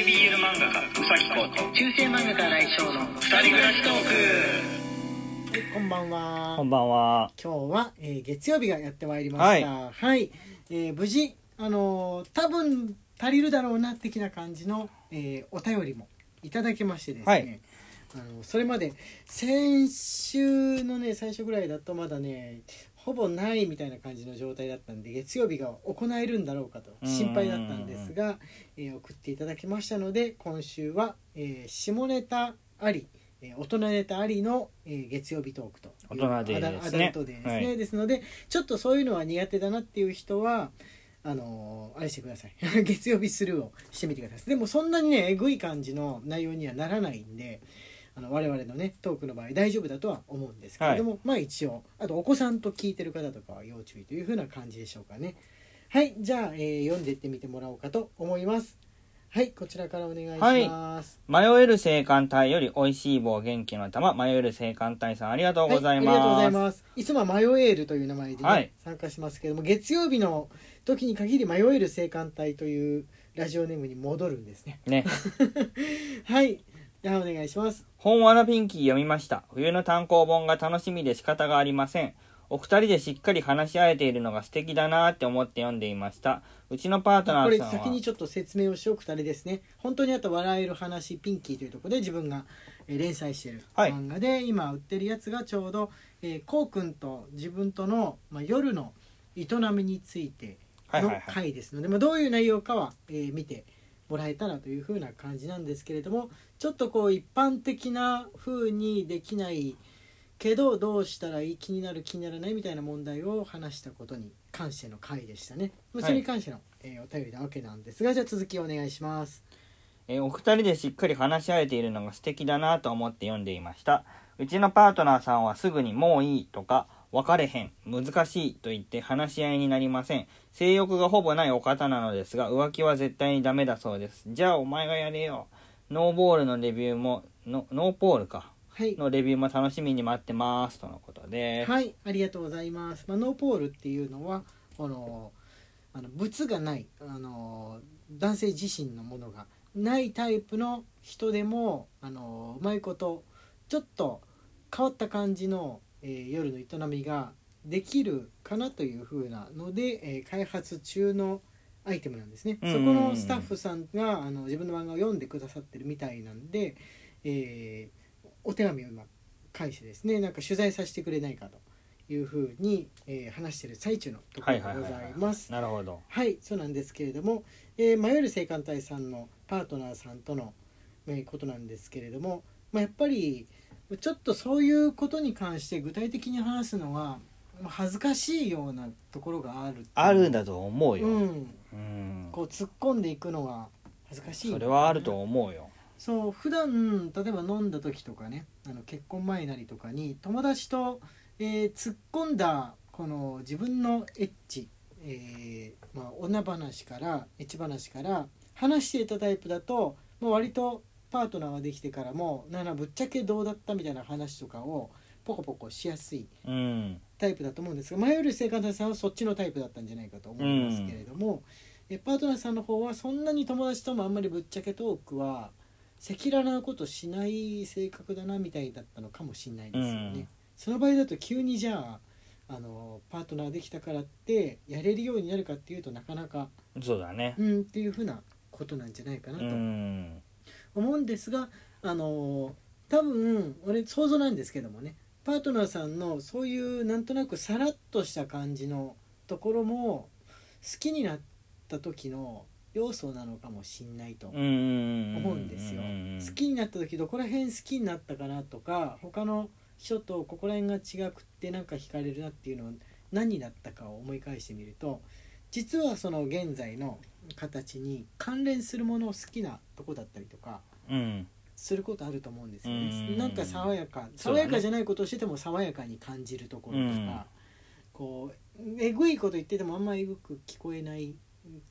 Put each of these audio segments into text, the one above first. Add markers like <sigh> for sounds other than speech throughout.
系 BL 漫画家うさぎこと中世漫画家来翔の二人暮らしトーはいこんばんは。こんばんは。今日は、えー月曜日がやってまいりました。はい、えー無事あのー多分足りるだろうな的な感じの、えーお便りもいただきましてですね、はい。あのそれまで先週のね最初ぐらいだとまだねほぼないみたいな感じの状態だったんで月曜日が行えるんだろうかと心配だったんですが、えー送っていただきましたので今週は、えー下ネタあり、えー大人ネタありの、えー月曜日トークと大人デーアダですねアダルトデーですね、はい。ですのでちょっとそういうのは苦手だなっていう人はあのーあれしてください。<laughs> 月曜日スルーをしてみてください。でもそんなにねえぐい感じの内容にはならないんであの我々のねトークの場合大丈夫だとは思うんですけれども、まあ一応あとお子さんと聞いてる方とかは要注意というふうな感じでしょうかね。はいじゃあ、えー読んでいってみてもらおうかと思います。はいこちらからお願いします、迷える青函隊より美味しい棒元気の玉、迷える青函隊さんありがとうございます。はい、ありがとうございます。いつもはマヨエールという名前でね、はい。参加しますけども月曜日の時に限り迷える青函隊というラジオネームに戻るんですね。ね。<laughs> はいじゃあお願いします本わらピンキー読みました。冬の単行本が楽しみで仕方がありません。お二人でしっかり話し合えているのが素敵だなって思って読んでいました。うちのパートナこれーさんは。先にちょっと説明をしておくとあれですね本当にあと笑える話ピンキーというところで自分がえー連載しているはい漫画で、今売ってるやつがちょうど、えー、こうくんと自分との、まあ、夜の営みについてのはいはいはい回ですので、まあ、どういう内容かは、えー見てもらえたらというふうな感じなんですけれどもちょっとこう一般的な風にできないけどどうしたらいい？気になる？気にならない？みたいな問題を話したことに関しての回でしたね、まそれに関しての、えーお便りなわけなんですがじゃあ続きお願いします。えーお二人でしっかり話し合えているのが素敵だなと思って読んでいました。うちのパートナーさんはすぐにもういいとか、別れへん、難しいと言って話し合いになりません。性欲がほぼないお方なのですが、浮気は絶対にダメだそうです。じゃあお前がやれよ。ノーボールのレビューも、のノーポールか。はいのレビューも楽しみに待ってます。とのことで。はいありがとうございます、まあ、ノーポールっていうのはこのあの物がないあの男性自身のものがないタイプの人でもあのうまいことちょっと変わった感じの、えー夜の営みができるかなという風なので、えー開発中のアイテムなんですね、うんそこのスタッフさんがあの自分の漫画を読んでくださってるみたいなんで、えーお手紙を今返してですねなんか取材させてくれないかというふうに、えー話している最中のところでございます。なるほど。はい、そうなんですけれども、えー迷える青函隊さんのパートナーさんとの、えーことなんですけれども、まあ、やっぱりちょっとそういうことに関して具体的に話すのはまあ恥ずかしいようなところがあるあるんだと思うよ。うん、うん。こう突っ込んでいくのが恥ずかしいそれはあると思うよ。そう普段例えば飲んだ時とかねあの結婚前なりとかに友達と、えー突っ込んだこの自分のエッチ、えーまあ、女話からエッチ話から話していたタイプだともう割とパートナーができてからもななぶっちゃけどうだったみたいな話とかをポコポコしやすいうん。タイプだと思うんですが前より生活さんはそっちのタイプだったんじゃないかと思いますけれども、えパートナーさんの方はそんなに友達ともあんまりぶっちゃけトークは赤裸々なことしない性格だなみたいだったのかもしれないですよね。うんその場合だと急にじゃああのパートナーできたからってやれるようになるかっていうとなかなかそうだね。うんっていうふうなことなんじゃないかなうとん。思うんですがあの多分俺想像なんですけどもねパートナーさんのそういうなんとなくさらっとした感じのところも好きになった時の要素なのかもしんないと。思うんですよ好きになった時どこら辺好きになったかなとか他の人とここら辺が違くってなんか惹かれるなっていうのは何だったかを思い返してみると実はその現在の形に関連するものを好きなとこだったりとかうん。することあると思うんですようん。ねなんか爽やかそうだね。爽やかじゃないことをしてても爽やかに感じるところとか、うん。こうえぐいこと言っててもあんまえぐく聞こえない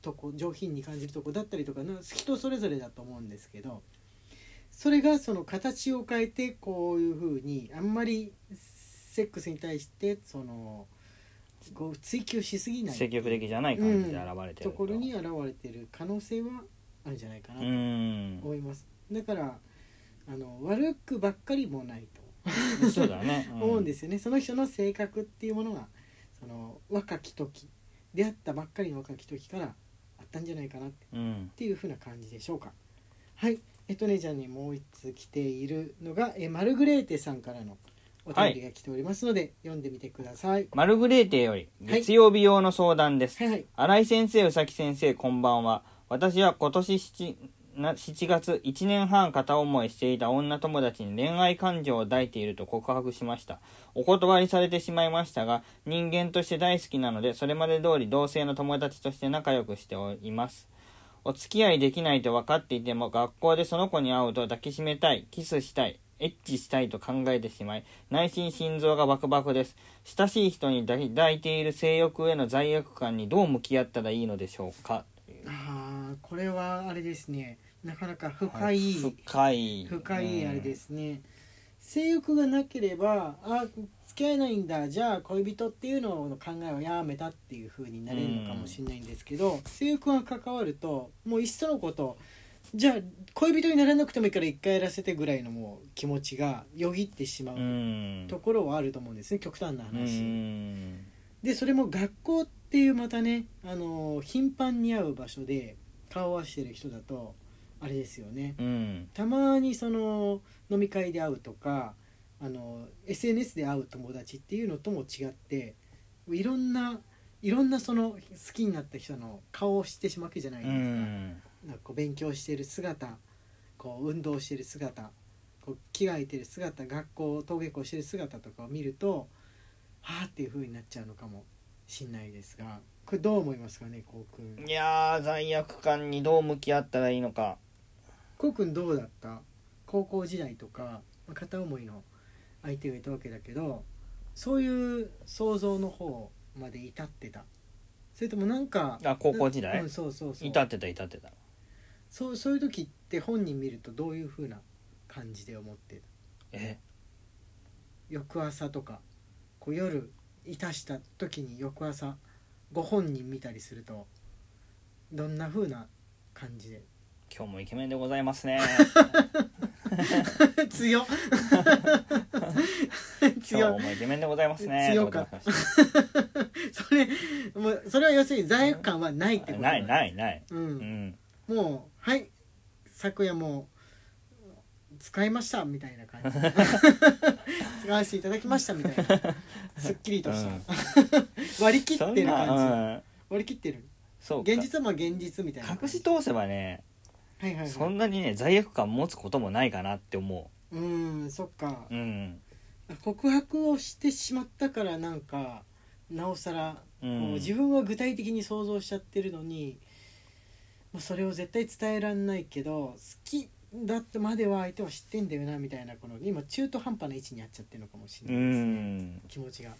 とこ上品に感じるとこだったりとかな人それぞれだと思うんですけどそれがその形を変えてこういうふうにあんまりセックスに対してそのこう追求しすぎない。積極的じゃない感じで現れてると。ころに現れてる可能性はあるんじゃないかなうとん。思います、だからあの悪くばっかりもないと。そうだね、<laughs> 思うんですすよね、その人の性格っていうものがその若き時出会ったばっかりの若き時からあったんじゃないかなっうん。ていう風な感じでしょうか。はい。えっとねじゃあねもう一つ来ているのがえマルグレーテさんからのお便りが来ておりますので、読んでみてください。マルグレーテよりはい月曜日用の相談です、はい。はい。新井先生宇崎先生こんばんは。私は今年 7, な7月1年半片思いしていた女友達に恋愛感情を抱いていると告白しました。お断りされてしまいましたが人間として大好きなのでそれまで通り同性の友達として仲良くしております。お付き合いできないと分かっていても学校でその子に会うと抱きしめたいキスしたいエッチしたいと考えてしまい内心心臓がバクバクです。親しい人に抱いている性欲への罪悪感にどう向き合ったらいいのでしょうか？あーこれはあれですね。なかなか深い、深い。深いあれですすね、性欲がなければあ付き合えないんだ。じゃあ恋人っていうのの考えはやめたっていう風になれるのかもしれないんですけど、性欲が関わるともういっそのことじゃあ恋人にならなくてもいいから一回やらせてぐらいのもう気持ちがよぎってしまううん。ところはあると思うんですね極端なう話。ん。でそれも学校っていうまたねあの頻繁に会う場所で顔を合わせてる人だとあれですよね。うん。たまにその飲み会で会うとかあの SNS で会う友達っていうのとも違っていろんないろんなその好きになった人の顔を知ってしまうわけじゃないですうか,、んなんかこう勉強してる姿こう運動してる姿こう着替えてる姿学校登下校してる姿とかを見るとはあっていう風になっちゃうのかもしんないですがこれどう思いますかねこうくんいやー罪悪感にどう向き合ったらいいのか。こうくんどうだった？高校時代とかまあ片思いの相手がいたわけだけどそういう想像の方まで至ってた。それともなんかあ高校時代？うん、そうそうそう。至ってた至ってたそうそういう時って本人見るとどういう風な感じで思ってたえ？翌朝とか。こう夜いたした時に翌朝ご本人見たりするとどんな風な感じで？今日もイケメンでございますね。<laughs> <laughs> 強っ。今強日もイケメンでございますね。強かった。<laughs> それもうそれは要するに罪悪感はないってことないい、ないない、う、うんん、もうはい昨夜も使いましたみたいな感じ。<laughs> 使わせていただきましたみたいな。<laughs> すっきりとした、<laughs> 割り切ってる感じ、割り切ってる。そうか。現実はまあ現実みたいな隠し通せばねはいはいはい。そんなにね罪悪感持つこともないかなって思う。んそっか。ううん。告白をしてしまったからなんかなおさらこううん自分は具体的に想像しちゃってるのに、ま、それを絶対伝えらんないけど好きだってまでは相手は知ってんだよなみたいなこの今中途半端な位置にあっちゃってるのかもしれないですね気持ちが。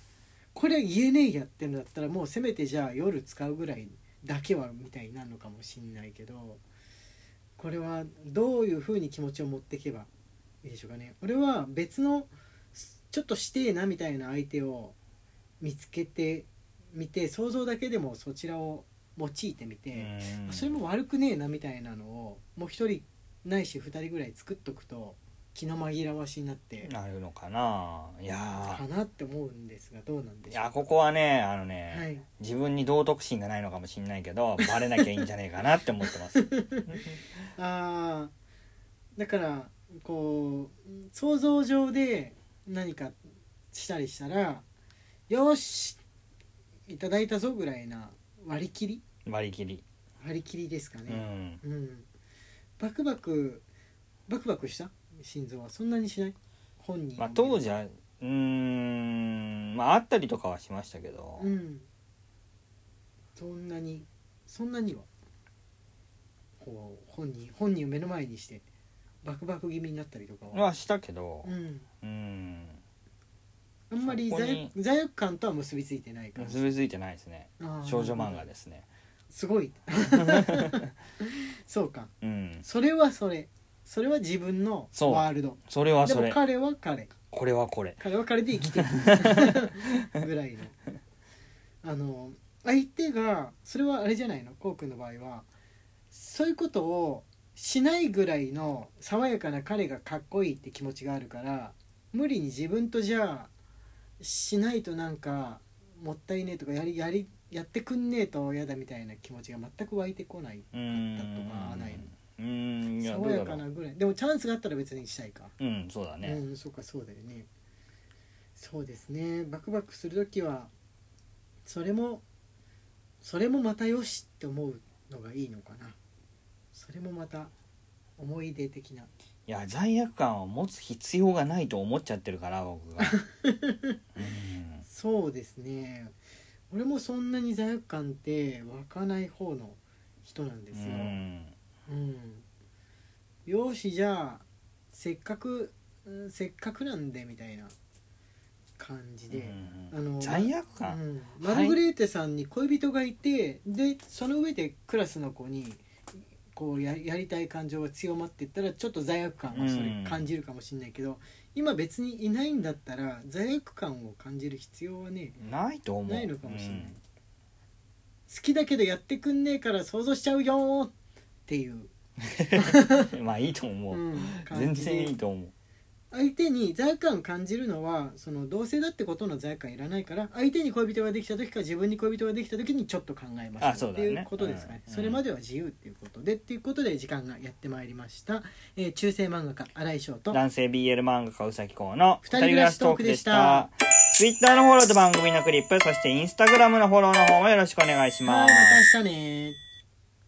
これ言えねえやってるんだったらもうせめてじゃあ夜使うぐらいだけはみたいになるのかもしんないけどこれはどういうふうに気持ちを持っていけばいいでしょうかね。俺は別のちょっとしてえなみたいな相手を見つけてみて想像だけでもそちらを用いてみて、うん。それも悪くねえなみたいなのをもう一人ないし二人ぐらい作っとくと気の紛らわしになってなるのかな。いやかなって思うんですがどうなんでしょう。やここはねあのね、はい。自分に道徳心がないのかもしれないけど <laughs> バレなきゃいいんじゃねえかなって思ってます。<laughs> ああだからこう想像上で何かしたりしたらよしいただいたぞぐらいな割り切り割り切り。割り切りですかうねん。うん、バクバクバクバクした？心臓はそんなにしない？本人。まあ当時はうーんまああったりとかはしましたけど、うん。そんなにそんなには。こう本人本人を目の前にしてバクバク気味になったりとかは。はしたけど。うん。うん。あんまりそこに罪罪悪感とは結びついてないから。結びついてないですね。あー。少女漫画ですねすごい。<laughs> そうか。うん。それはそれ。それは自分のワールド。それはそれ。でも彼は彼。これはこれ。彼は彼で生きていく <laughs> ぐらいの。あの相手がそれはあれじゃないの？こうくんの場合は。そういうことをしないぐらいの爽やかな彼がかっこいいって気持ちがあるから無理に自分とじゃあしないとなんかもったいねえとかやりやりやってくんねえと嫌だみたいな気持ちが全く湧いてこないうんだとかないのうん爽やかなぐらい。でもチャンスがあったら別にしたいか。うんそうだね。うんそうかそうだよね。そうですね。バクバクする時はそれもそれもまたよしって思うのがいいのかな。それもまた思い出的な。いや罪悪感を持つ必要がないと思っちゃってるから僕が。<laughs> うん。そうですね俺もそんなに罪悪感って湧かない方の人なんですよ、うん。うん、よしじゃあせっかくうんせっかくなんでみたいな感じで、うん。あの罪悪う感、ん、マルグレーテさんに恋人がいて、でその上でクラスの子にこうややりたい感情が強まっていったらちょっと罪悪感はそれ感じるかもしれないけど、今別にいないんだったら罪悪感を感じる必要はねないと思う。ないのかもしれない。好きだけどやってくんねえから想像しちゃうよーっていう、う <laughs> んまあいいと思う、うん、感全然いいと思う相手に罪悪感感じるのはその同性だってことの罪悪感いらないから相手に恋人ができた時か自分に恋人ができた時にちょっと考えましょうっていうことですかね。うん。それまでは自由っていうことでっていうことで時間がやってまいりました、えー中世漫画家新井翔と男性 BL 漫画家うさきこうの二人暮らしトークでした。Twitter のフォローと番組のクリップ、そして Instagram のフォローの方もよろしくお願いしはいまます。た明日ね